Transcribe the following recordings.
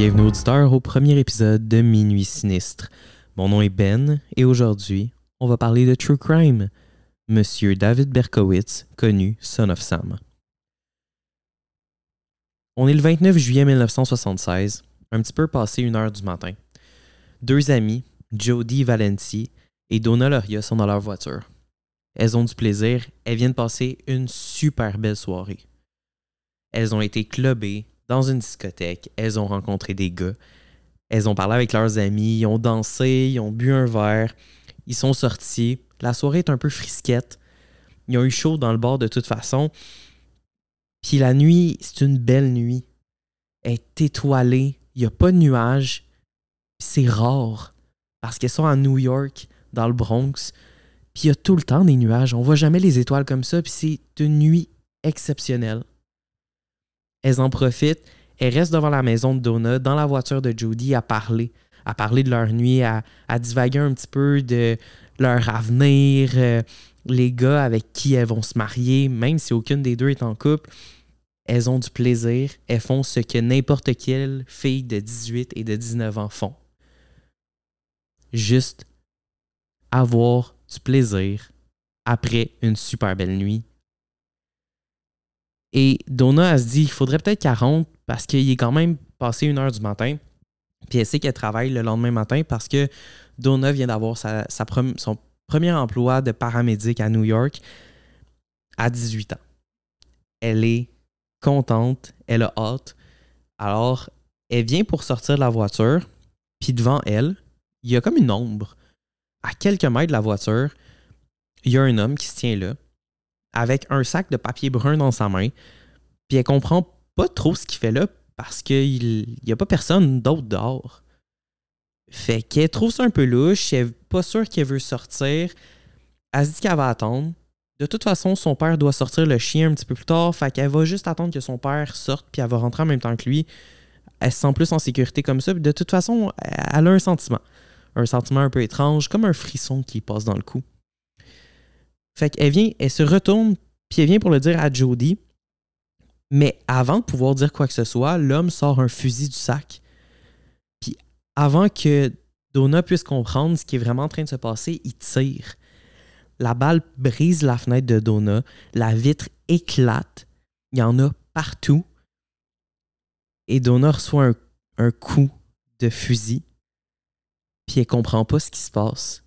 Bienvenue auditeur au premier épisode de Minuit Sinistre. Mon nom est Ben et aujourd'hui, on va parler de True Crime. Monsieur David Berkowitz, connu Son of Sam. On est le 29 juillet 1976, un petit peu passé une heure du matin. Deux amis, Jody Valenti et Donna Loria, sont dans leur voiture. Elles ont du plaisir, elles viennent passer une super belle soirée. Elles ont été clubées dans une discothèque, elles ont rencontré des gars, elles ont parlé avec leurs amis, ils ont dansé, ils ont bu un verre, ils sont sortis. La soirée est un peu frisquette. Ils ont eu chaud dans le bar de toute façon. Puis la nuit, c'est une belle nuit. Elle est étoilée, il n'y a pas de nuages. C'est rare parce qu'elles sont à New York, dans le Bronx. Puis il y a tout le temps des nuages. On voit jamais les étoiles comme ça. Puis c'est une nuit exceptionnelle. Elles en profitent. Elles restent devant la maison de Donna, dans la voiture de Jody, à parler. À parler de leur nuit, à, à divaguer un petit peu de leur avenir, euh, les gars avec qui elles vont se marier, même si aucune des deux est en couple. Elles ont du plaisir. Elles font ce que n'importe quelle fille de 18 et de 19 ans font. Juste avoir du plaisir après une super belle nuit. Et Donna, elle se dit, il faudrait peut-être qu'elle rentre parce qu'il est quand même passé une heure du matin. Puis elle sait qu'elle travaille le lendemain matin parce que Donna vient d'avoir sa, son premier emploi de paramédic à New York à 18 ans. Elle est contente, elle a hâte. Alors, elle vient pour sortir de la voiture, puis devant elle, il y a comme une ombre. À quelques mètres de la voiture, il y a un homme qui se tient là, avec un sac de papier brun dans sa main, puis elle comprend pas trop ce qu'il fait là parce qu'il n'y a pas personne d'autre dehors. Fait qu'elle trouve ça un peu louche, elle est pas sûre qu'elle veut sortir. Elle se dit qu'elle va attendre. De toute façon, son père doit sortir le chien un petit peu plus tard, fait qu'elle va juste attendre que son père sorte, puis elle va rentrer en même temps que lui. Elle se sent plus en sécurité comme ça, de toute façon, elle a un sentiment. Un sentiment un peu étrange, comme un frisson qui passe dans le cou. Fait qu'elle vient, elle se retourne, puis elle vient pour le dire à Jody. Mais avant de pouvoir dire quoi que ce soit, l'homme sort un fusil du sac. Puis avant que Donna puisse comprendre ce qui est vraiment en train de se passer, il tire. La balle brise la fenêtre de Donna, la vitre éclate, il y en a partout. Et Donna reçoit un, un coup de fusil, puis elle comprend pas ce qui se passe.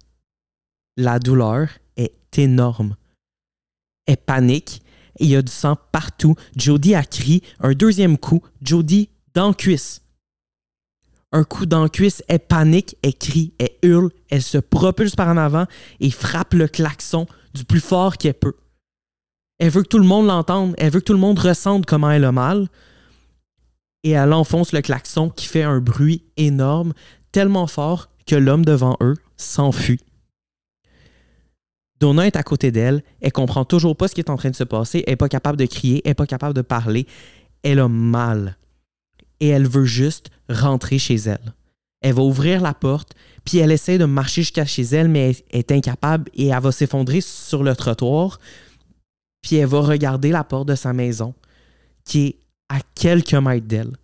La douleur est énorme. Elle panique, il y a du sang partout. Jody a crié un deuxième coup, Jody dans cuisse. Un coup dans cuisse, elle panique, elle crie, elle hurle, elle se propulse par en avant et frappe le klaxon du plus fort qu'elle peut. Elle veut que tout le monde l'entende, elle veut que tout le monde ressente comment elle a mal. Et elle enfonce le klaxon qui fait un bruit énorme, tellement fort que l'homme devant eux s'enfuit. Donna est à côté d'elle, elle comprend toujours pas ce qui est en train de se passer, elle est pas capable de crier, elle est pas capable de parler, elle a mal. Et elle veut juste rentrer chez elle. Elle va ouvrir la porte, puis elle essaie de marcher jusqu'à chez elle, mais elle est incapable et elle va s'effondrer sur le trottoir. Puis elle va regarder la porte de sa maison, qui est à quelques mètres d'elle.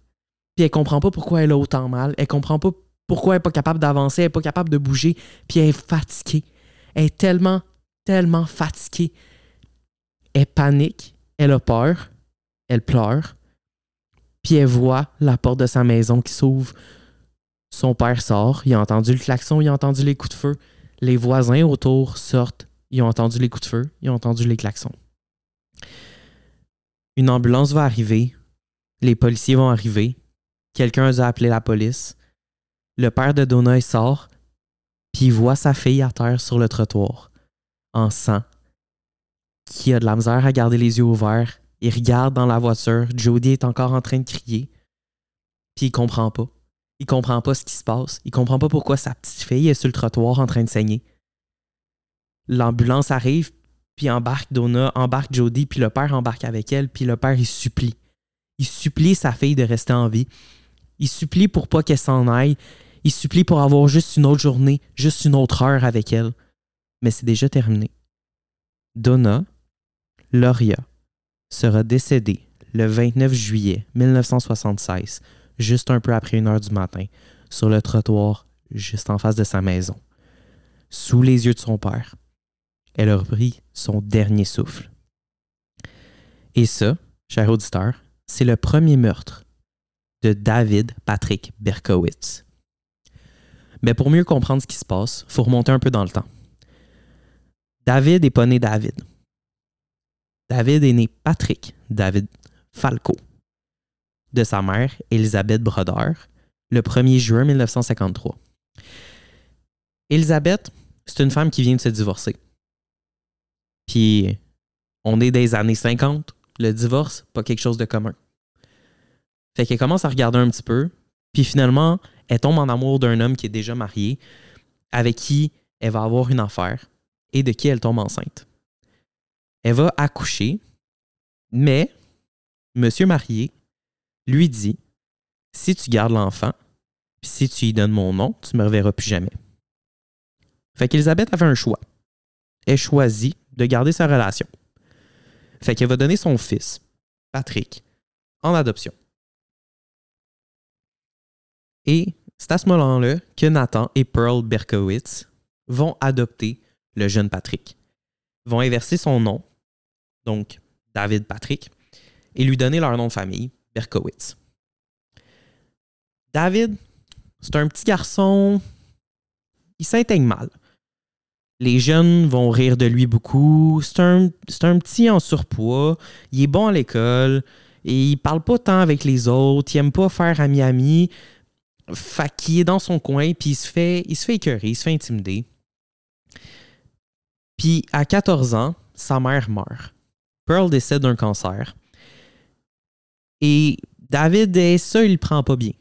Puis elle comprend pas pourquoi elle a autant mal, elle comprend pas pourquoi elle est pas capable d'avancer, elle est pas capable de bouger, puis elle est fatiguée. Elle est tellement tellement fatiguée. Elle panique, elle a peur, elle pleure, puis elle voit la porte de sa maison qui s'ouvre. Son père sort, il a entendu le klaxon, il a entendu les coups de feu. Les voisins autour sortent, ils ont entendu les coups de feu, ils ont entendu les klaxons. Une ambulance va arriver, les policiers vont arriver, quelqu'un a appelé la police. Le père de Donna sort, puis il voit sa fille à terre sur le trottoir en sang, qui a de la misère à garder les yeux ouverts. Il regarde dans la voiture. Jody est encore en train de crier. Puis il comprend pas. Il comprend pas ce qui se passe. Il comprend pas pourquoi sa petite fille est sur le trottoir en train de saigner. L'ambulance arrive, puis embarque Donna, embarque Jody, puis le père embarque avec elle, puis le père il supplie. Il supplie sa fille de rester en vie. Il supplie pour pas qu'elle s'en aille. Il supplie pour avoir juste une autre journée, juste une autre heure avec elle mais c'est déjà terminé. Donna Loria sera décédée le 29 juillet 1976, juste un peu après une heure du matin, sur le trottoir, juste en face de sa maison. Sous les yeux de son père, elle a repris son dernier souffle. Et ça, cher auditeur, c'est le premier meurtre de David Patrick Berkowitz. Mais pour mieux comprendre ce qui se passe, il faut remonter un peu dans le temps. David n'est pas né David. David est né Patrick David Falco de sa mère, Elisabeth Broder, le 1er juin 1953. Elisabeth, c'est une femme qui vient de se divorcer. Puis, on est des années 50, le divorce, pas quelque chose de commun. Fait qu'elle commence à regarder un petit peu, puis finalement, elle tombe en amour d'un homme qui est déjà marié, avec qui elle va avoir une affaire et de qui elle tombe enceinte. Elle va accoucher, mais monsieur marié lui dit Si tu gardes l'enfant, puis si tu lui donnes mon nom, tu ne me reverras plus jamais. Fait qu'Elisabeth a fait un choix. Elle choisit de garder sa relation. Fait qu'elle va donner son fils, Patrick, en adoption. Et c'est à ce moment-là que Nathan et Pearl Berkowitz vont adopter le jeune Patrick. vont inverser son nom, donc David Patrick, et lui donner leur nom de famille, Berkowitz. David, c'est un petit garçon, il s'intègre mal. Les jeunes vont rire de lui beaucoup. C'est un, un, petit en surpoids. Il est bon à l'école. Et il parle pas tant avec les autres. Il aime pas faire ami-ami. Fait qu'il est dans son coin, puis il se fait, il se fait écœurer, il se fait intimider. Puis à 14 ans, sa mère meurt. Pearl décède d'un cancer. Et David, ça, il le prend pas bien.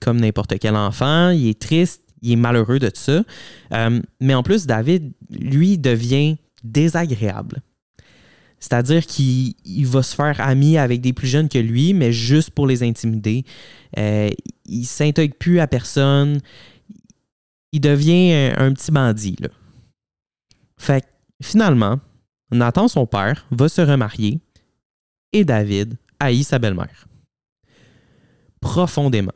Comme n'importe quel enfant, il est triste, il est malheureux de ça. Euh, mais en plus, David, lui, devient désagréable. C'est-à-dire qu'il va se faire ami avec des plus jeunes que lui, mais juste pour les intimider. Euh, il s'intègre plus à personne. Il devient un, petit bandit. Là. Fait finalement, Nathan, son père, va se remarier et David haït sa belle-mère. Profondément.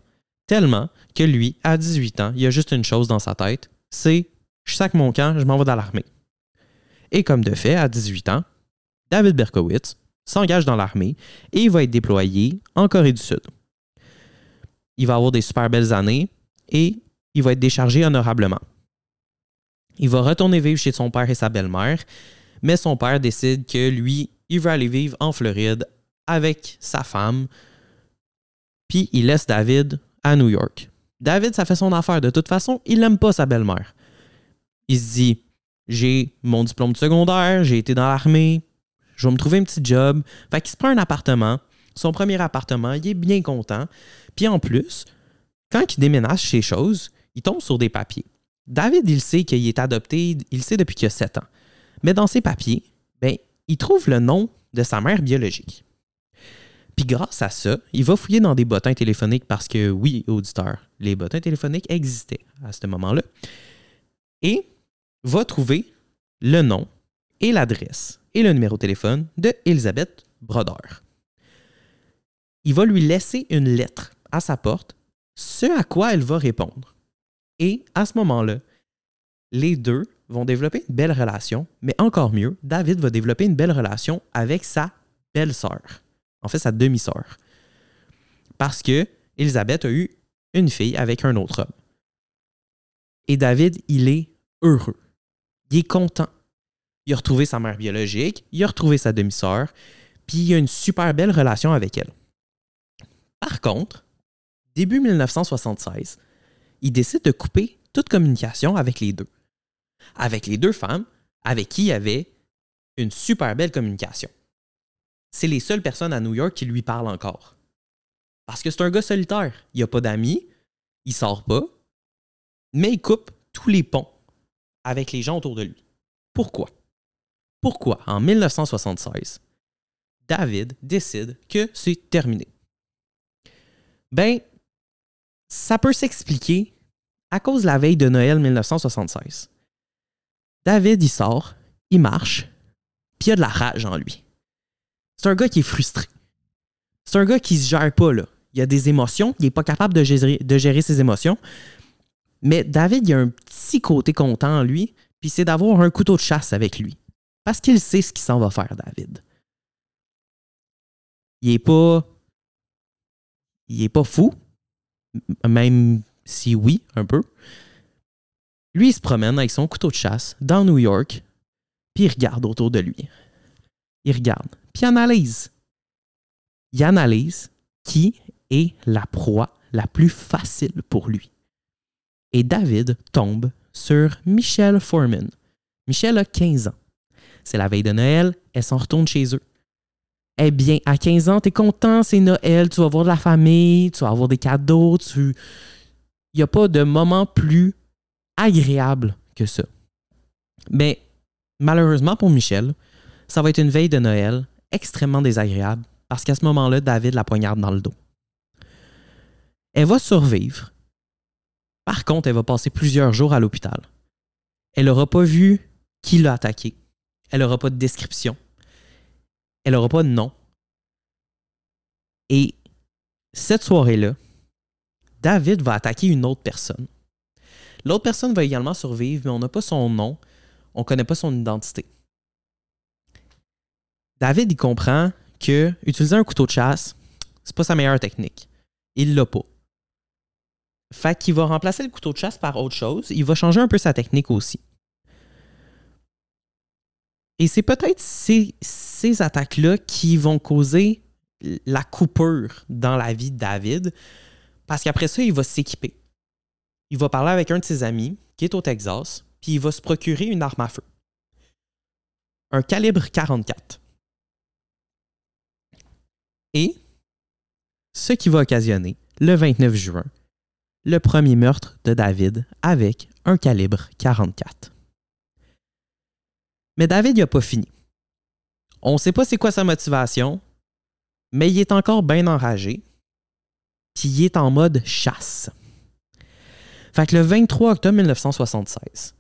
Tellement que lui, à 18 ans, il a juste une chose dans sa tête, c'est je sac mon camp, je m'en vais dans l'armée. Et comme de fait, à 18 ans, David Berkowitz s'engage dans l'armée et il va être déployé en Corée du Sud. Il va avoir des super belles années et il va être déchargé honorablement. Il va retourner vivre chez son père et sa belle-mère, mais son père décide que lui, il veut aller vivre en Floride avec sa femme, puis il laisse David à New York. David, ça fait son affaire. De toute façon, il n'aime pas sa belle-mère. Il se dit J'ai mon diplôme de secondaire, j'ai été dans l'armée, je vais me trouver un petit job. Fait qu'il se prend un appartement, son premier appartement, il est bien content. Puis en plus, quand il déménage ces choses, il tombe sur des papiers. David, il sait qu'il est adopté, il sait depuis qu'il a 7 ans. Mais dans ses papiers, ben, il trouve le nom de sa mère biologique. Puis grâce à ça, il va fouiller dans des bottins téléphoniques parce que, oui, auditeur, les bottins téléphoniques existaient à ce moment-là. Et va trouver le nom et l'adresse et le numéro de téléphone de Elisabeth Broder. Il va lui laisser une lettre à sa porte, ce à quoi elle va répondre. Et à ce moment-là, les deux vont développer une belle relation, mais encore mieux, David va développer une belle relation avec sa belle-sœur, en fait sa demi-sœur. Parce que Elisabeth a eu une fille avec un autre homme. Et David, il est heureux. Il est content. Il a retrouvé sa mère biologique, il a retrouvé sa demi-sœur, puis il a une super belle relation avec elle. Par contre, début 1976, il décide de couper toute communication avec les deux. Avec les deux femmes avec qui il avait une super belle communication. C'est les seules personnes à New York qui lui parlent encore. Parce que c'est un gars solitaire. Il n'a pas d'amis, il sort pas, mais il coupe tous les ponts avec les gens autour de lui. Pourquoi? Pourquoi, en 1976, David décide que c'est terminé? Ben, ça peut s'expliquer à cause de la veille de Noël 1976. David, il sort, il marche, puis il a de la rage en lui. C'est un gars qui est frustré. C'est un gars qui se gère pas, là. il a des émotions, il n'est pas capable de gérer, ses émotions. Mais David, il a un petit côté content en lui, puis c'est d'avoir un couteau de chasse avec lui. Parce qu'il sait ce qu'il s'en va faire, David. Il est pas. Il est pas fou, même si oui, un peu. Lui, se promène avec son couteau de chasse dans New York, puis il regarde autour de lui. Il regarde, puis il analyse. Il analyse qui est la proie la plus facile pour lui. Et David tombe sur Michelle Foreman. Michelle a 15 ans. C'est la veille de Noël, elle s'en retourne chez eux. Eh bien, à 15 ans, t'es content, c'est Noël, tu vas voir de la famille, tu vas avoir des cadeaux, tu... Il n'y a pas de moment plus agréable que ça. Mais malheureusement pour Michel, ça va être une veille de Noël extrêmement désagréable parce qu'à ce moment-là, David la poignarde dans le dos. Elle va survivre. Par contre, elle va passer plusieurs jours à l'hôpital. Elle n'aura pas vu qui l'a attaqué. Elle n'aura pas de description. Elle n'aura pas de nom. Et cette soirée-là, David va attaquer une autre personne. L'autre personne va également survivre, mais on n'a pas son nom, on ne connaît pas son identité. David, il comprend que utiliser un couteau de chasse, c'est pas sa meilleure technique. Il l'a pas. Fait qu'il va remplacer le couteau de chasse par autre chose. Il va changer un peu sa technique aussi. Et c'est peut-être ces, attaques-là qui vont causer la coupure dans la vie de David, parce qu'après ça, il va s'équiper il va parler avec un de ses amis qui est au Texas, puis il va se procurer une arme à feu. Un calibre 44. Et ce qui va occasionner, le 29 juin, le premier meurtre de David avec un calibre 44. Mais David n'a pas fini. On ne sait pas c'est quoi sa motivation, mais il est encore bien enragé, puis il est en mode chasse. Fait que le 23 octobre 1976,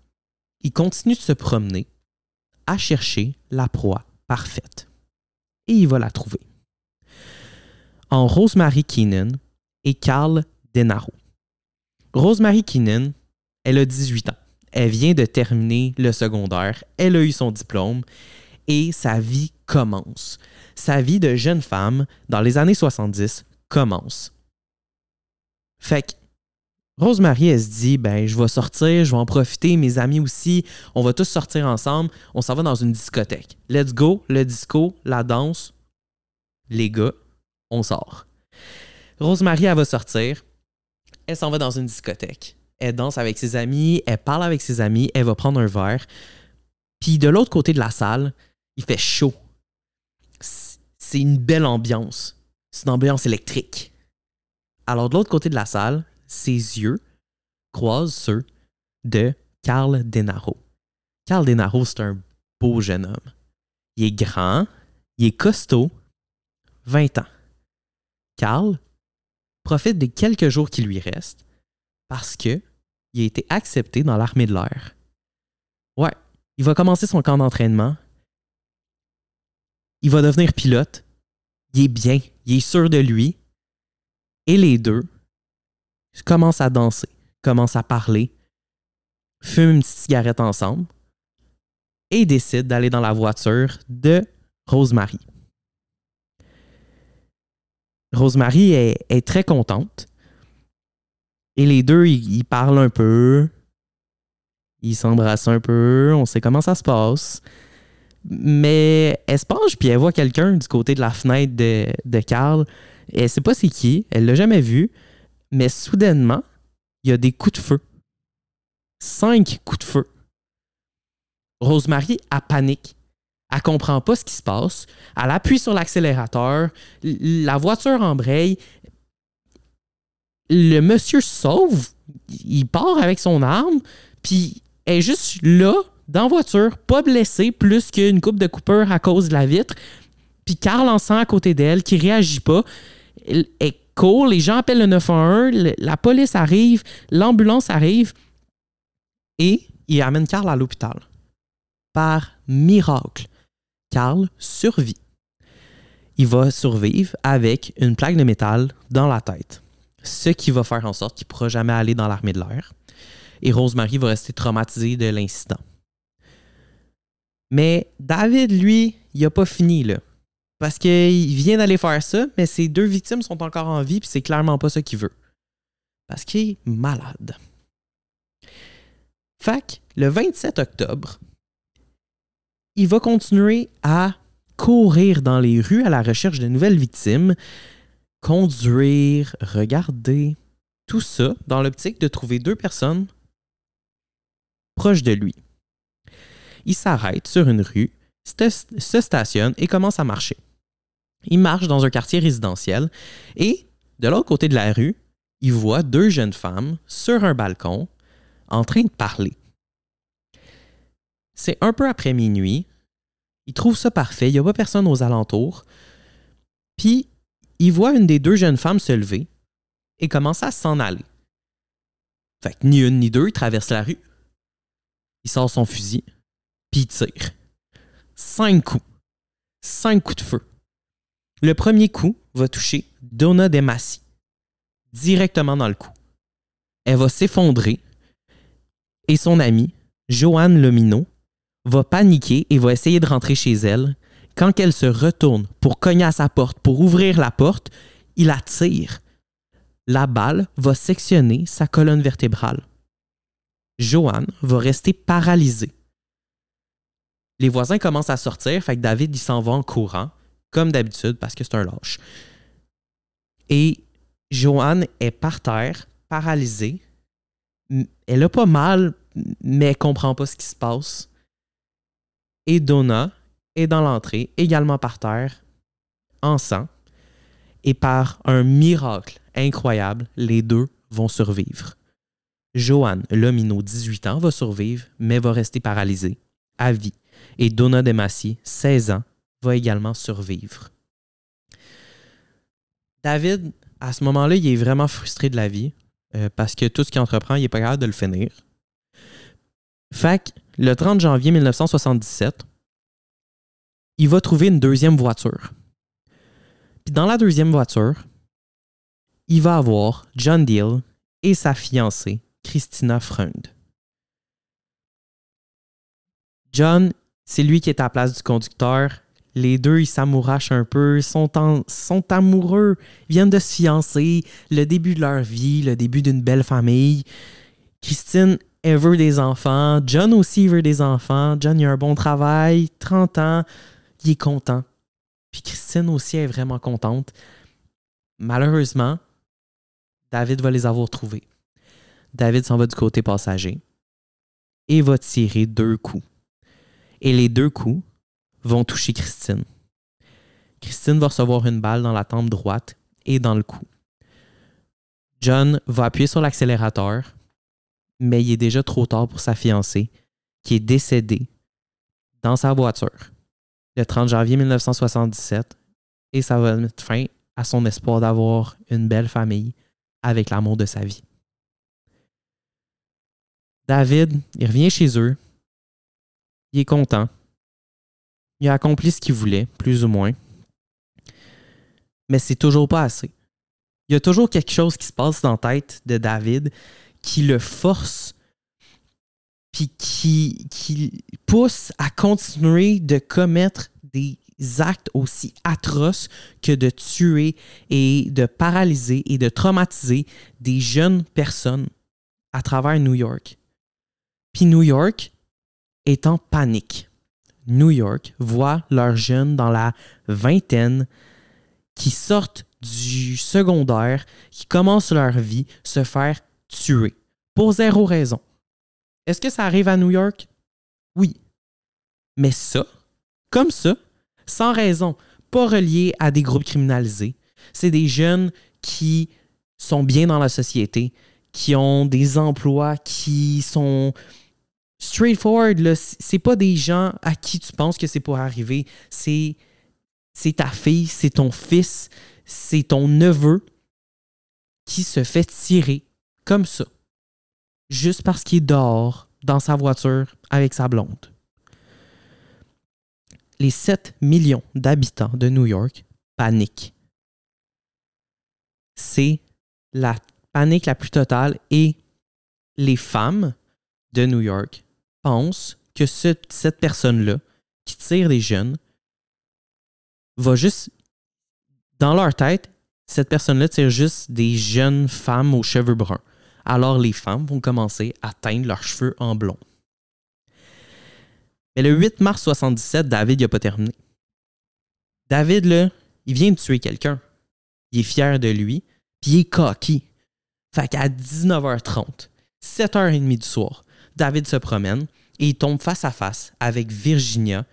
il continue de se promener à chercher la proie parfaite. Et il va la trouver. En Rosemary Keenan et Carl Denaro. Rosemary Keenan, elle a 18 ans. Elle vient de terminer le secondaire. Elle a eu son diplôme et sa vie commence. Sa vie de jeune femme dans les années 70 commence. Fait que Rosemary, elle se dit, ben, je vais sortir, je vais en profiter, mes amis aussi, on va tous sortir ensemble, on s'en va dans une discothèque. Let's go, le disco, la danse, les gars, on sort. Rosemary, elle va sortir, elle s'en va dans une discothèque. Elle danse avec ses amis, elle parle avec ses amis, elle va prendre un verre. Puis de l'autre côté de la salle, il fait chaud. C'est une belle ambiance. C'est une ambiance électrique. Alors de l'autre côté de la salle, ses yeux croisent ceux de Carl Denaro. Carl Denaro, c'est un beau jeune homme. Il est grand, il est costaud, 20 ans. Carl profite des quelques jours qui lui restent parce que il a été accepté dans l'armée de l'air. Ouais, il va commencer son camp d'entraînement. Il va devenir pilote. Il est bien, il est sûr de lui. Et les deux commence à danser, commence à parler, fume une cigarette ensemble et décide d'aller dans la voiture de Rosemary. Rosemary est, très contente. Et les deux, ils, parlent un peu. Ils s'embrassent un peu. On sait comment ça se passe. Mais elle se penche puis elle voit quelqu'un du côté de la fenêtre de, de Carl. Elle sait pas c'est qui. Elle l'a jamais vu. Mais soudainement, il y a des coups de feu. Cinq coups de feu. Rosemary a panique. Elle comprend pas ce qui se passe. Elle appuie sur l'accélérateur. La voiture embraye. Le monsieur sauve. Il part avec son arme. Puis est juste là, dans la voiture, pas blessée, plus qu'une coupe de coupeur à cause de la vitre. Puis Carl en sent à côté d'elle, qui réagit pas. Elle est les gens appellent le 911, la police arrive, l'ambulance arrive et il amène Carl à l'hôpital. Par miracle, Carl survit. il va survivre avec une plaque de métal dans la tête. Ce qui va faire en sorte qu'il ne pourra jamais aller dans l'armée de l'air. Et Rosemary va rester traumatisée de l'incident. Mais David, lui, il n'a pas fini, là. Parce qu'il vient d'aller faire ça, mais ses deux victimes sont encore en vie, puis c'est clairement pas ça qu'il veut. Parce qu'il est malade. Fac, le 27 octobre, il va continuer à courir dans les rues à la recherche de nouvelles victimes, conduire, regarder, tout ça dans l'optique de trouver deux personnes proches de lui. Il s'arrête sur une rue, se stationne et commence à marcher. Il marche dans un quartier résidentiel et, de l'autre côté de la rue, il voit deux jeunes femmes sur un balcon en train de parler. C'est un peu après minuit. Il trouve ça parfait. Il n'y a pas personne aux alentours. Puis, il voit une des deux jeunes femmes se lever et commence à s'en aller. Fait que ni une ni deux, il traverse la rue. Il sort son fusil, puis il tire. Cinq coups. Cinq coups de feu. Le premier coup va toucher Donna Demassi, directement dans le cou. Elle va s'effondrer et son ami, Joanne Lomino, va paniquer et va essayer de rentrer chez elle. Quand elle se retourne pour cogner à sa porte, pour ouvrir la porte, il la tire. La balle va sectionner sa colonne vertébrale. Joanne va rester paralysée. Les voisins commencent à sortir, fait que David il s'en va en courant comme d'habitude, parce que c'est un lâche. Et Joanne est par terre, paralysée. Elle a pas mal, mais elle comprend pas ce qui se passe. Et Donna dans l'entrée, également par terre, en sang. Et par un miracle incroyable, les deux vont survivre. Joanne, Lomino, 18 ans, va survivre, mais va rester paralysée à vie. Et Donna Demassi, 16 ans, va également survivre. David, à ce moment-là, il est vraiment frustré de la vie euh, parce que tout ce qu'il entreprend, il n'est pas capable de le finir. Fait le 30 janvier 1977, il va trouver une deuxième voiture. Puis dans la deuxième voiture, il va avoir John Deal et sa fiancée, Christina Freund. John, c'est lui qui est à la place du conducteur les deux, ils s'amourachent un peu, sont, sont amoureux, viennent de se fiancer, le début de leur vie, le début d'une belle famille. Christine, elle veut des enfants. John aussi veut des enfants. John, a un bon travail, 30 ans, il est content. Puis Christine aussi est vraiment contente. Malheureusement, David va les avoir trouvés. David s'en va du côté passager et va tirer deux coups. Et les deux coups vont toucher Christine. Christine va recevoir une balle dans la tempe droite et dans le cou. John va appuyer sur l'accélérateur, mais il est déjà trop tard pour sa fiancée, qui est décédée dans sa voiture le 30 janvier 1977, et ça va mettre fin à son espoir d'avoir une belle famille avec l'amour de sa vie. David, il revient chez eux, il est content, il a accompli ce qu'il voulait, plus ou moins. Mais c'est toujours pas assez. Il y a toujours quelque chose qui se passe dans la tête de David qui le force puis qui, qui pousse à continuer de commettre des actes aussi atroces que de tuer et de paralyser et de traumatiser des jeunes personnes à travers New York. Puis New York est en panique. New York voient leurs jeunes dans la vingtaine qui sortent du secondaire, qui commencent leur vie, se faire tuer pour zéro raison. Est-ce que ça arrive à New York? Oui. Mais ça, comme ça, sans raison, pas relié à des groupes criminalisés, c'est des jeunes qui sont bien dans la société, qui ont des emplois, qui sont straightforward, c'est pas des gens à qui tu penses que c'est pour arriver. C'est, c'est ta fille, c'est ton fils, c'est ton neveu qui se fait tirer comme ça, juste parce qu'il dehors dans sa voiture avec sa blonde. Les 7 millions d'habitants de New York panique. C'est la panique la plus totale et les femmes de New York pensent que cette personne-là, qui tire des jeunes, va juste, dans leur tête, cette personne-là tire juste des jeunes femmes aux cheveux bruns. Alors les femmes vont commencer à teindre leurs cheveux en blond. Mais le 8 mars 77, David n'a pas terminé. David, là, il vient de tuer quelqu'un. Il est fier de lui, puis il est cocky. Fait qu'à 19h30, 7h30 du soir, David se promène et il tombe face à face avec Virginia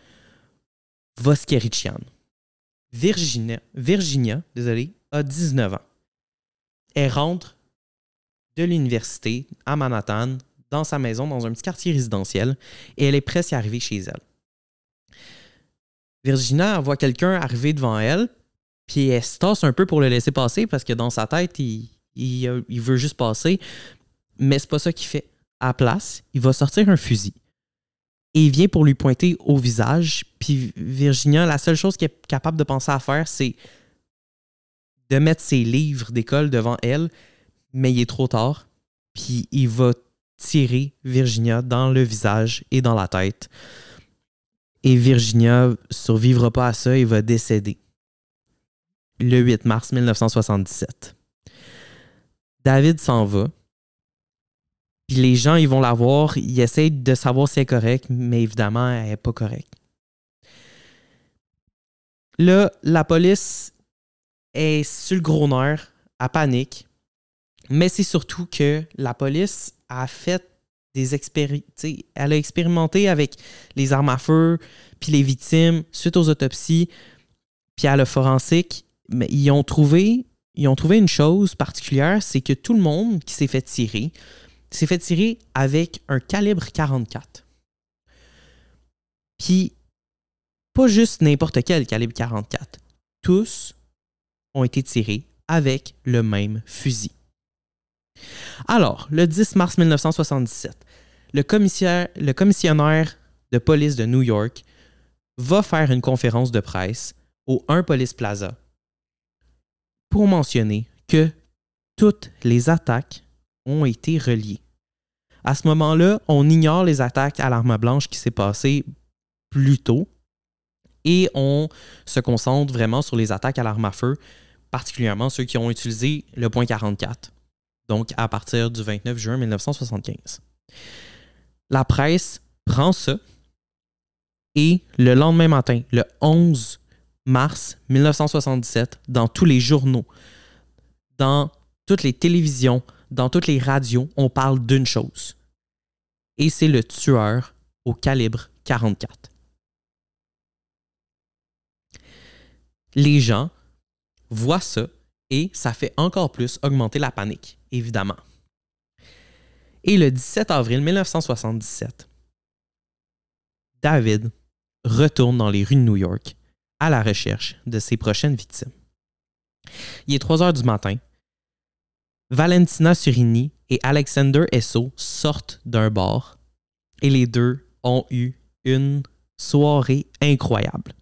Voskerichian. Virginia, Virginia désolé, a 19 ans. Elle rentre de l'université à Manhattan, dans sa maison, dans un petit quartier résidentiel, et elle est presque arrivée chez elle. Virginia voit quelqu'un arriver devant elle, puis elle se tasse un peu pour le laisser passer parce que dans sa tête, il, veut juste passer. Mais c'est pas ça qu'il fait. À la place, il va sortir un fusil. Et il vient pour lui pointer au visage. Puis Virginia, la seule chose qu'elle est capable de penser à faire, c'est de mettre ses livres d'école devant elle. Mais il est trop tard. Puis il va tirer Virginia dans le visage et dans la tête. Et Virginia survivra pas à ça et va décéder le 8 mars 1977. David s'en va. Puis les gens, ils vont la voir, ils essayent de savoir si elle est correcte, mais évidemment, elle n'est pas correcte. Là, la police est sur le gros nerf, à panique, mais c'est surtout que la police a fait des expériences. Elle a expérimenté avec les armes à feu, puis les victimes, suite aux autopsies, puis à le forensique, mais ils ont trouvé ils ont trouvé une chose particulière, c'est que tout le monde qui s'est fait tirer s'est fait tirer avec un calibre 44. Puis, pas juste n'importe quel calibre 44. Tous ont été tirés avec le même fusil. Alors, le 10 mars 1977, le, le commissionnaire de police de New York va faire une conférence de presse au 1 Police Plaza pour mentionner que toutes les attaques ont été reliées. À ce moment-là, on ignore les attaques à l'arme blanche qui s'est passées plus tôt et on se concentre vraiment sur les attaques à l'arme à feu, particulièrement ceux qui ont utilisé le point 44, donc à partir du 29 juin 1975. La presse prend ça et le lendemain matin, le 11 mars 1977 dans tous les journaux, dans toutes les télévisions, dans toutes les radios, on parle d'une chose. Et c'est le tueur au calibre 44. Les gens voient ça et ça fait encore plus augmenter la panique, évidemment. Et le 17 avril 1977, David retourne dans les rues de New York à la recherche de ses prochaines victimes. Il est 3 heures du matin. Valentina Surini et Alexander Esso sortent d'un bar et les deux ont eu une soirée incroyable.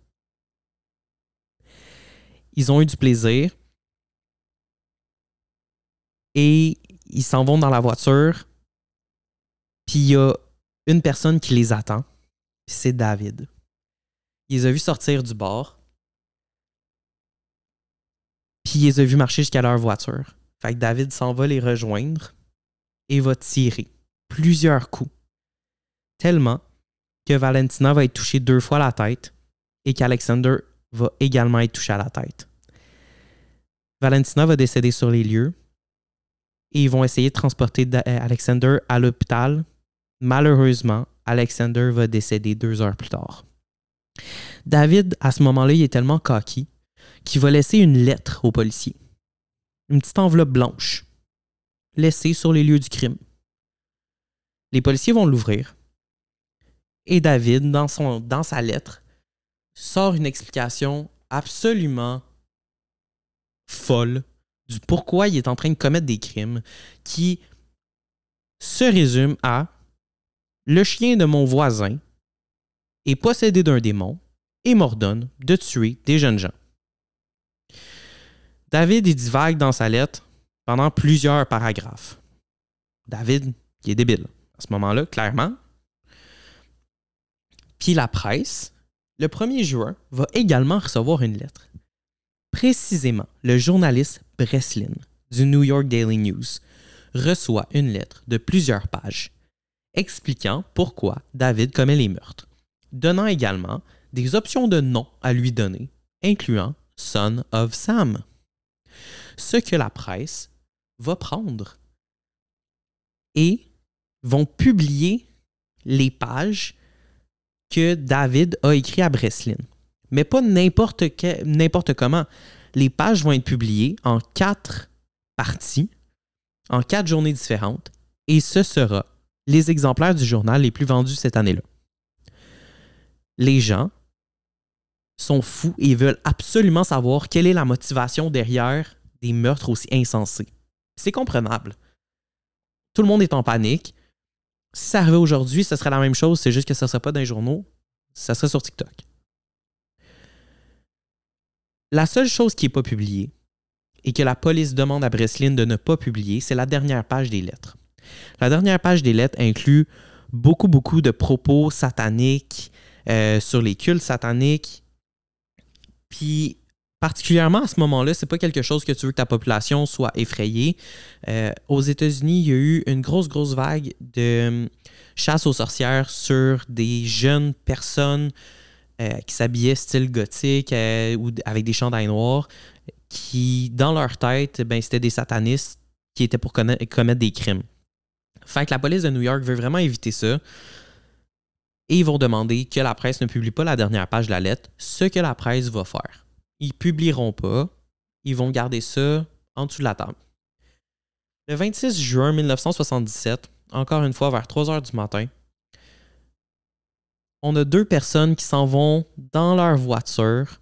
Ils ont eu du plaisir et ils s'en vont dans la voiture. Puis il y a une personne qui les attend, c'est David. Il les a vus sortir du bar. Puis il les a vus marcher jusqu'à leur voiture. Fait que David s'en va les rejoindre et va tirer plusieurs coups. Tellement que Valentina va être touchée deux fois la tête et qu'Alexander va également être touché à la tête. Valentina va décéder sur les lieux et ils vont essayer de transporter euh, Alexander à l'hôpital. Malheureusement, Alexander va décéder deux heures plus tard. David, à ce moment-là, il est tellement coquille qu'il va laisser une lettre au policier. Une petite enveloppe blanche, laissée sur les lieux du crime. Les policiers vont l'ouvrir. Et David, dans, sa lettre, sort une explication absolument folle du pourquoi il est en train de commettre des crimes qui se résume à le chien de mon voisin est possédé d'un démon et m'ordonne de tuer des jeunes gens. David, il divague dans sa lettre pendant plusieurs paragraphes. David, il est débile à ce moment-là, clairement. Puis la presse, le 1er juin, va également recevoir une lettre. Précisément, le journaliste Breslin du New York Daily News reçoit une lettre de plusieurs pages expliquant pourquoi David commet les meurtres, donnant également des options de nom à lui donner, incluant Son of Sam. Ce que la presse va prendre et vont publier les pages que David a écrites à Breslin. Mais pas n'importe, comment. Les pages vont être publiées en quatre parties, en quatre journées différentes, et ce sera les exemplaires du journal les plus vendus cette année-là. Les gens sont fous et veulent absolument savoir quelle est la motivation derrière des meurtres aussi insensés. C'est comprenable. Tout le monde est en panique. Si ça arrivait aujourd'hui, ce serait la même chose, c'est juste que ça ne serait pas dans les journaux, ça serait sur TikTok. La seule chose qui n'est pas publiée et que la police demande à Breslin de ne pas publier, c'est la dernière page des lettres. La dernière page des lettres inclut beaucoup, beaucoup de propos sataniques euh, sur les cultes sataniques. Puis, particulièrement à ce moment-là, c'est pas quelque chose que tu veux que ta population soit effrayée. Euh, aux États-Unis, il y a eu une grosse, grosse vague de chasse aux sorcières sur des jeunes personnes qui s'habillaient style gothique ou avec des chandails noirs, qui, dans leur tête, ben, c'était des satanistes qui étaient pour commettre des crimes. Fait que la police de New York veut vraiment éviter ça. Et ils vont demander que la presse ne publie pas la dernière page de la lettre, ce que la presse va faire. Ils publieront pas, ils vont garder ça en dessous de la table. Le 26 juin 1977, encore une fois vers 3 heures du matin, on a deux personnes qui s'en vont dans leur voiture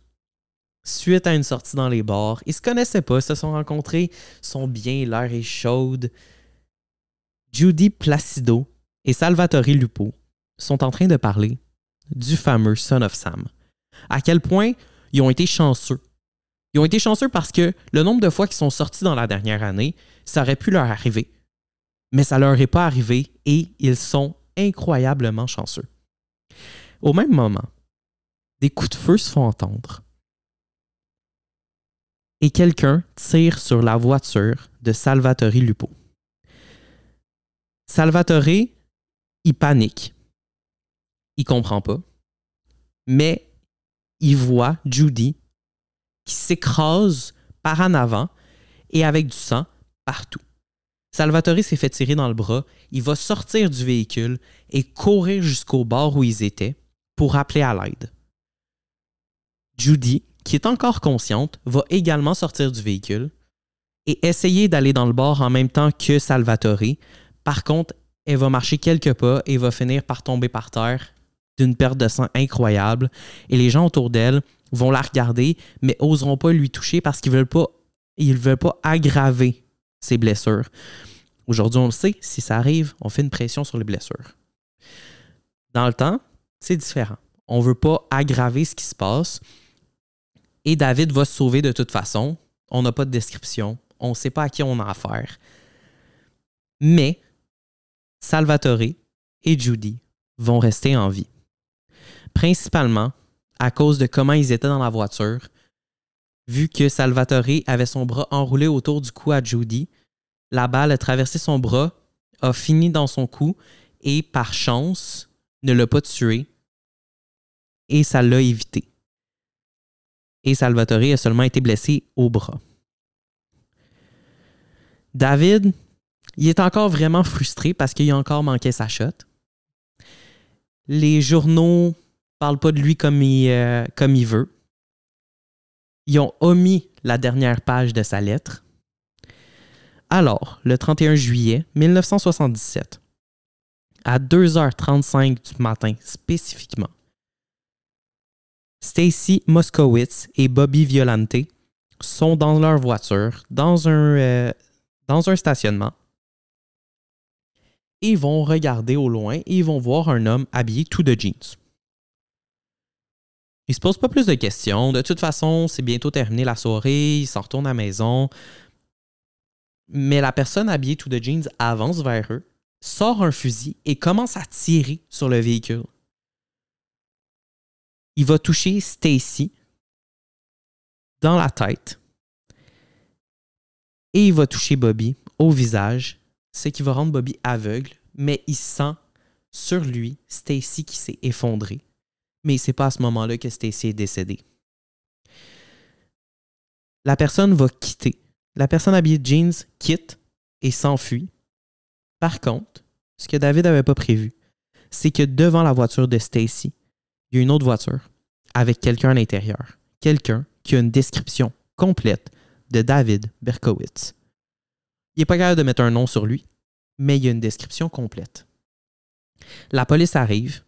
suite à une sortie dans les bars. Ils se connaissaient pas, se sont rencontrés, sont bien, l'air est chaude. Judy Placido et Salvatore Lupo sont en train de parler du fameux Son of Sam. À quel point ils ont été chanceux. Ils ont été chanceux parce que le nombre de fois qu'ils sont sortis dans la dernière année, ça aurait pu leur arriver. Mais ça leur est pas arrivé et ils sont incroyablement chanceux. Au même moment, des coups de feu se font entendre. Et quelqu'un tire sur la voiture de Salvatore Lupo. Salvatore, il panique. Il comprend pas. Mais il voit Judy qui s'écrase par en avant et avec du sang partout. Salvatore s'est fait tirer dans le bras. Il va sortir du véhicule et courir jusqu'au bord où ils étaient pour appeler à l'aide. Judy, qui est encore consciente, va également sortir du véhicule et essayer d'aller dans le bord en même temps que Salvatore, par contre, elle va marcher quelques pas et va finir par tomber par terre d'une perte de sang incroyable. Et les gens autour d'elle vont la regarder, mais oseront pas lui toucher parce qu'ils veulent pas, veulent pas aggraver ses blessures. Aujourd'hui, on le sait, si ça arrive, on fait une pression sur les blessures. Dans le temps, c'est différent. On ne veut pas aggraver ce qui se passe. Et David va se sauver de toute façon. On n'a pas de description. On ne sait pas à qui on a affaire. Mais Salvatore et Judy vont rester en vie. Principalement à cause de comment ils étaient dans la voiture. Vu que Salvatore avait son bras enroulé autour du cou à Judy, la balle a traversé son bras, a fini dans son cou et par chance ne l'a pas tué et ça l'a évité. Et Salvatore a seulement été blessé au bras. David il est encore vraiment frustré parce qu'il a encore manqué sa shot. Les journaux parlent pas de lui comme il, euh, comme il veut. Ils ont omis la dernière page de sa lettre. Alors, le 31 juillet 1977, à 2h35 du matin spécifiquement, Stacy Moskowitz et Bobby Violante sont dans leur voiture, dans un, euh, dans un stationnement, ils vont regarder au loin et ils vont voir un homme habillé tout de jeans. Il se pose pas plus de questions. De toute façon, c'est bientôt terminé la soirée, il s'en retourne à la maison. Mais la personne habillée tout de jeans avance vers eux, sort un fusil et commence à tirer sur le véhicule. Il va toucher Stacy dans la tête et il va toucher Bobby au visage, ce qui va rendre Bobby aveugle, mais il sent sur lui Stacy qui s'est effondrée. Mais c'est pas à ce moment-là que Stacy est décédée. La personne va quitter. La personne habillée de jeans quitte et s'enfuit. Par contre, ce que David n'avait pas prévu, c'est que devant la voiture de Stacy, il y a une autre voiture avec quelqu'un à l'intérieur. Quelqu'un qui a une description complète de David Berkowitz. Il n'est pas capable de mettre un nom sur lui, mais il y a une description complète. La police arrive.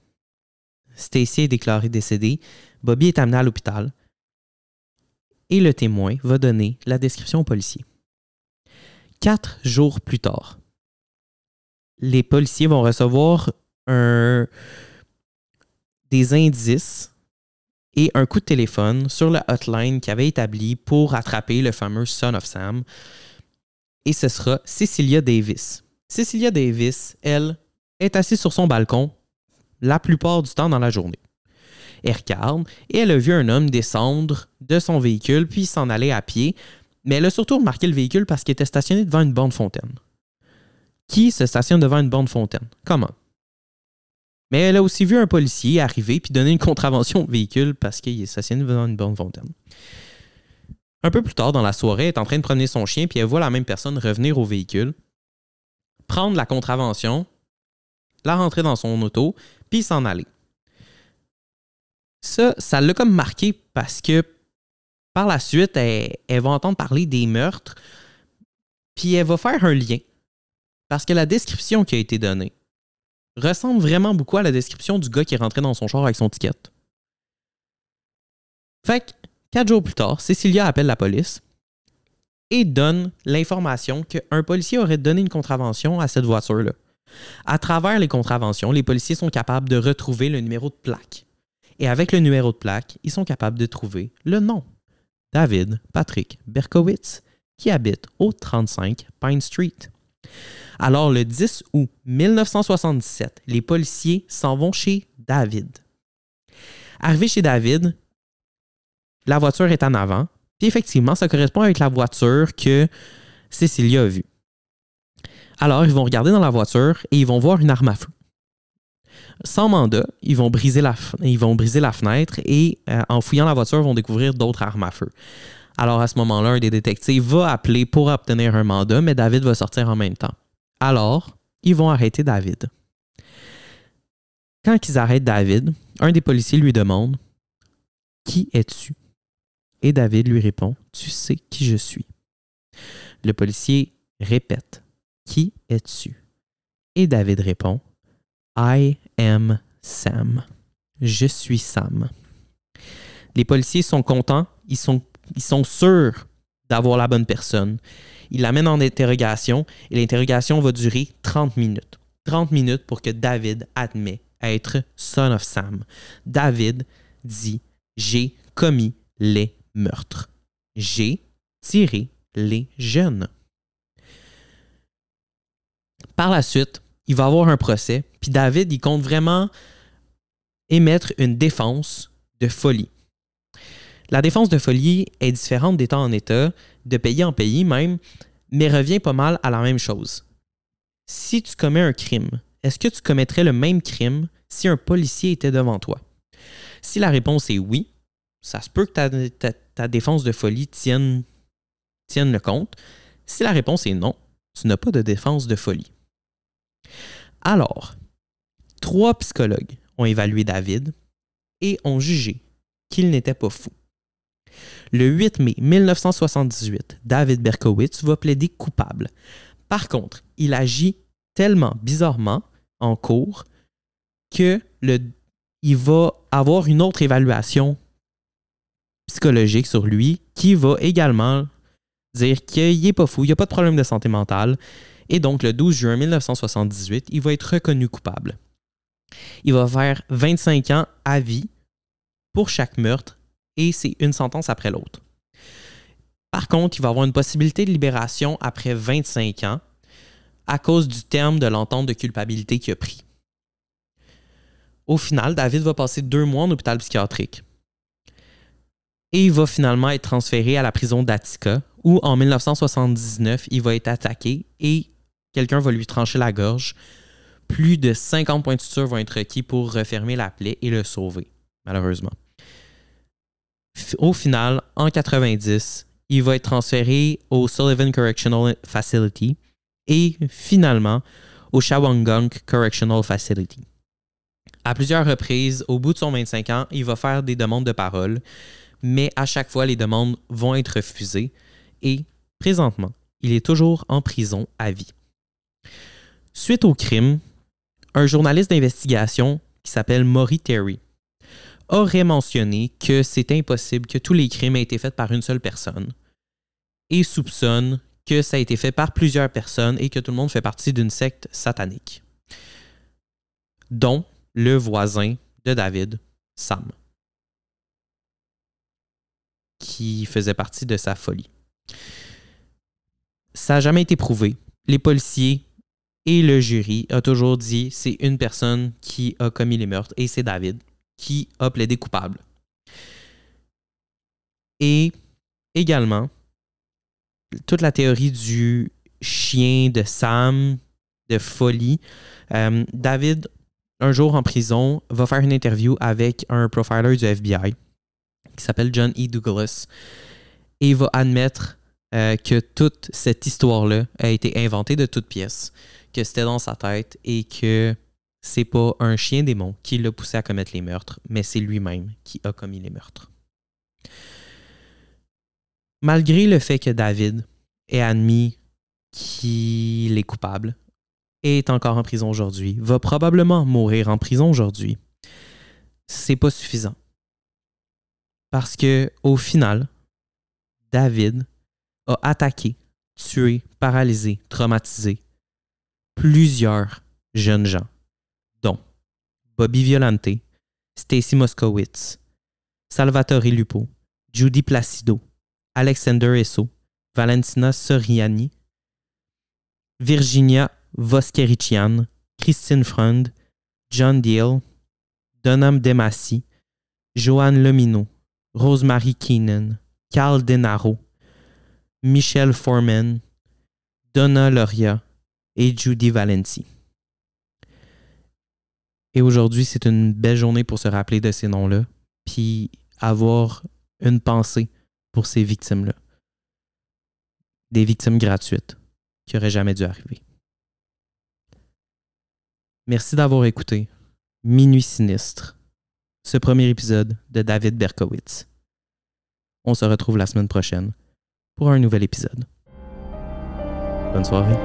Stacy est déclarée décédée. Bobby est amené à l'hôpital. Et le témoin va donner la description au policier. Quatre jours plus tard, les policiers vont recevoir un, des indices et un coup de téléphone sur la hotline qui avait établi pour attraper le fameux Son of Sam. Et ce sera Cecilia Davis. Cecilia Davis, elle, est assise sur son balcon la plupart du temps dans la journée. Elle regarde et elle a vu un homme descendre de son véhicule puis s'en aller à pied, mais elle a surtout remarqué le véhicule parce qu'il était stationné devant une borne fontaine. Qui se stationne devant une borne fontaine? Comment? Mais elle a aussi vu un policier arriver puis donner une contravention au véhicule parce qu'il est stationné devant une borne fontaine. Un peu plus tard dans la soirée, elle est en train de promener son chien puis elle voit la même personne revenir au véhicule, prendre la contravention, la rentrer dans son auto, puis s'en aller. Ça, ça l'a comme marqué parce que par la suite, elle, elle, va entendre parler des meurtres, puis elle va faire un lien. Parce que la description qui a été donnée ressemble vraiment beaucoup à la description du gars qui est rentré dans son char avec son ticket. Fait que, quatre jours plus tard, Cecilia appelle la police et donne l'information qu'un policier aurait donné une contravention à cette voiture-là. À travers les contraventions, les policiers sont capables de retrouver le numéro de plaque. Et avec le numéro de plaque, ils sont capables de trouver le nom. David Patrick Berkowitz, qui habite au 35 Pine Street. Alors, le 10 août 1977, les policiers s'en vont chez David. Arrivé chez David, la voiture est en avant, puis effectivement, ça correspond avec la voiture que Cécilia a vue. Alors, ils vont regarder dans la voiture et ils vont voir une arme à feu. Sans mandat, ils vont briser la, ils vont briser la fenêtre et euh, en fouillant la voiture, vont découvrir d'autres armes à feu. Alors à ce moment-là, un des détectives va appeler pour obtenir un mandat, mais David va sortir en même temps. Alors, ils vont arrêter David. Quand ils arrêtent David, un des policiers lui demande Qui es-tu Et David lui répond Tu sais qui je suis. Le policier répète Qui es-tu Et David répond I am Sam. Je suis Sam. Les policiers sont contents, ils sont, ils sont sûrs d'avoir la bonne personne. Ils l'amènent en interrogation et l'interrogation va durer 30 minutes. 30 minutes pour que David admet être son of Sam. David dit J'ai commis les meurtres. J'ai tiré les jeunes. Par la suite, il va avoir un procès, puis David, il compte vraiment émettre une défense de folie. La défense de folie est différente d'État en État, de pays en pays même, mais revient pas mal à la même chose. Si tu commets un crime, est-ce que tu commettrais le même crime si un policier était devant toi? Si la réponse est oui, ça se peut que ta, défense de folie tienne, le compte. Si la réponse est non, tu n'as pas de défense de folie. Alors, trois psychologues ont évalué David et ont jugé qu'il n'était pas fou. Le 8 mai 1978, David Berkowitz va plaider coupable. Par contre, il agit tellement bizarrement en cours que il va avoir une autre évaluation psychologique sur lui qui va également dire qu'il n'est pas fou, il n'y a pas de problème de santé mentale. Et donc, le 12 juin 1978, il va être reconnu coupable. Il va faire 25 ans à vie pour chaque meurtre et c'est une sentence après l'autre. Par contre, il va avoir une possibilité de libération après 25 ans à cause du terme de l'entente de culpabilité qu'il a pris. Au final, David va passer deux mois en hôpital psychiatrique. Et il va finalement être transféré à la prison d'Attica, où en 1979, il va être attaqué et quelqu'un va lui trancher la gorge. Plus de 50 points de suture vont être requis pour refermer la plaie et le sauver, malheureusement. Au final, en 90, il va être transféré au Sullivan Correctional Facility et finalement au Shawangunk Correctional Facility. À plusieurs reprises, au bout de son 25 ans, il va faire des demandes de parole, mais à chaque fois, les demandes vont être refusées et présentement, il est toujours en prison à vie. Suite au crime, un journaliste d'investigation qui s'appelle Maury Terry aurait mentionné que c'est impossible que tous les crimes aient été faits par une seule personne et soupçonne que ça a été fait par plusieurs personnes et que tout le monde fait partie d'une secte satanique, dont le voisin de David, Sam, qui faisait partie de sa folie. Ça n'a jamais été prouvé. Les policiers et le jury ont toujours dit c'est une personne qui a commis les meurtres et c'est David qui a plaidé coupable. Et également, toute la théorie du chien de Sam, de folie. Euh, David, un jour en prison, va faire une interview avec un profiler du FBI qui s'appelle John E. Douglas et va admettre euh, que toute cette histoire-là a été inventée de toutes pièces, que c'était dans sa tête et que c'est pas un chien démon qui l'a poussé à commettre les meurtres, mais c'est lui-même qui a commis les meurtres. Malgré le fait que David ait admis qu'il est coupable, est encore en prison aujourd'hui, va probablement mourir en prison aujourd'hui, c'est pas suffisant. Parce que au final, David a attaqué, tué, paralysé, traumatisé plusieurs jeunes gens, Bobby Violante, Stacy Moskowitz, Salvatore Lupo, Judy Placido, Alexander Esso, Valentina Soriani, Virginia Voskerician, Christine Freund, John Deal, Donham Demassi, Joanne Lomino, Rosemary Keenan, Carl Denaro, Michelle Foreman, Donna Loria et Judy Valenti. Et aujourd'hui, c'est une belle journée pour se rappeler de ces noms-là, puis avoir une pensée pour ces victimes-là des victimes gratuites qui n'auraient jamais dû arriver. Merci d'avoir écouté Minuit sinistre, ce premier épisode de David Berkowitz. On se retrouve la semaine prochaine pour un nouvel épisode. Bonne soirée.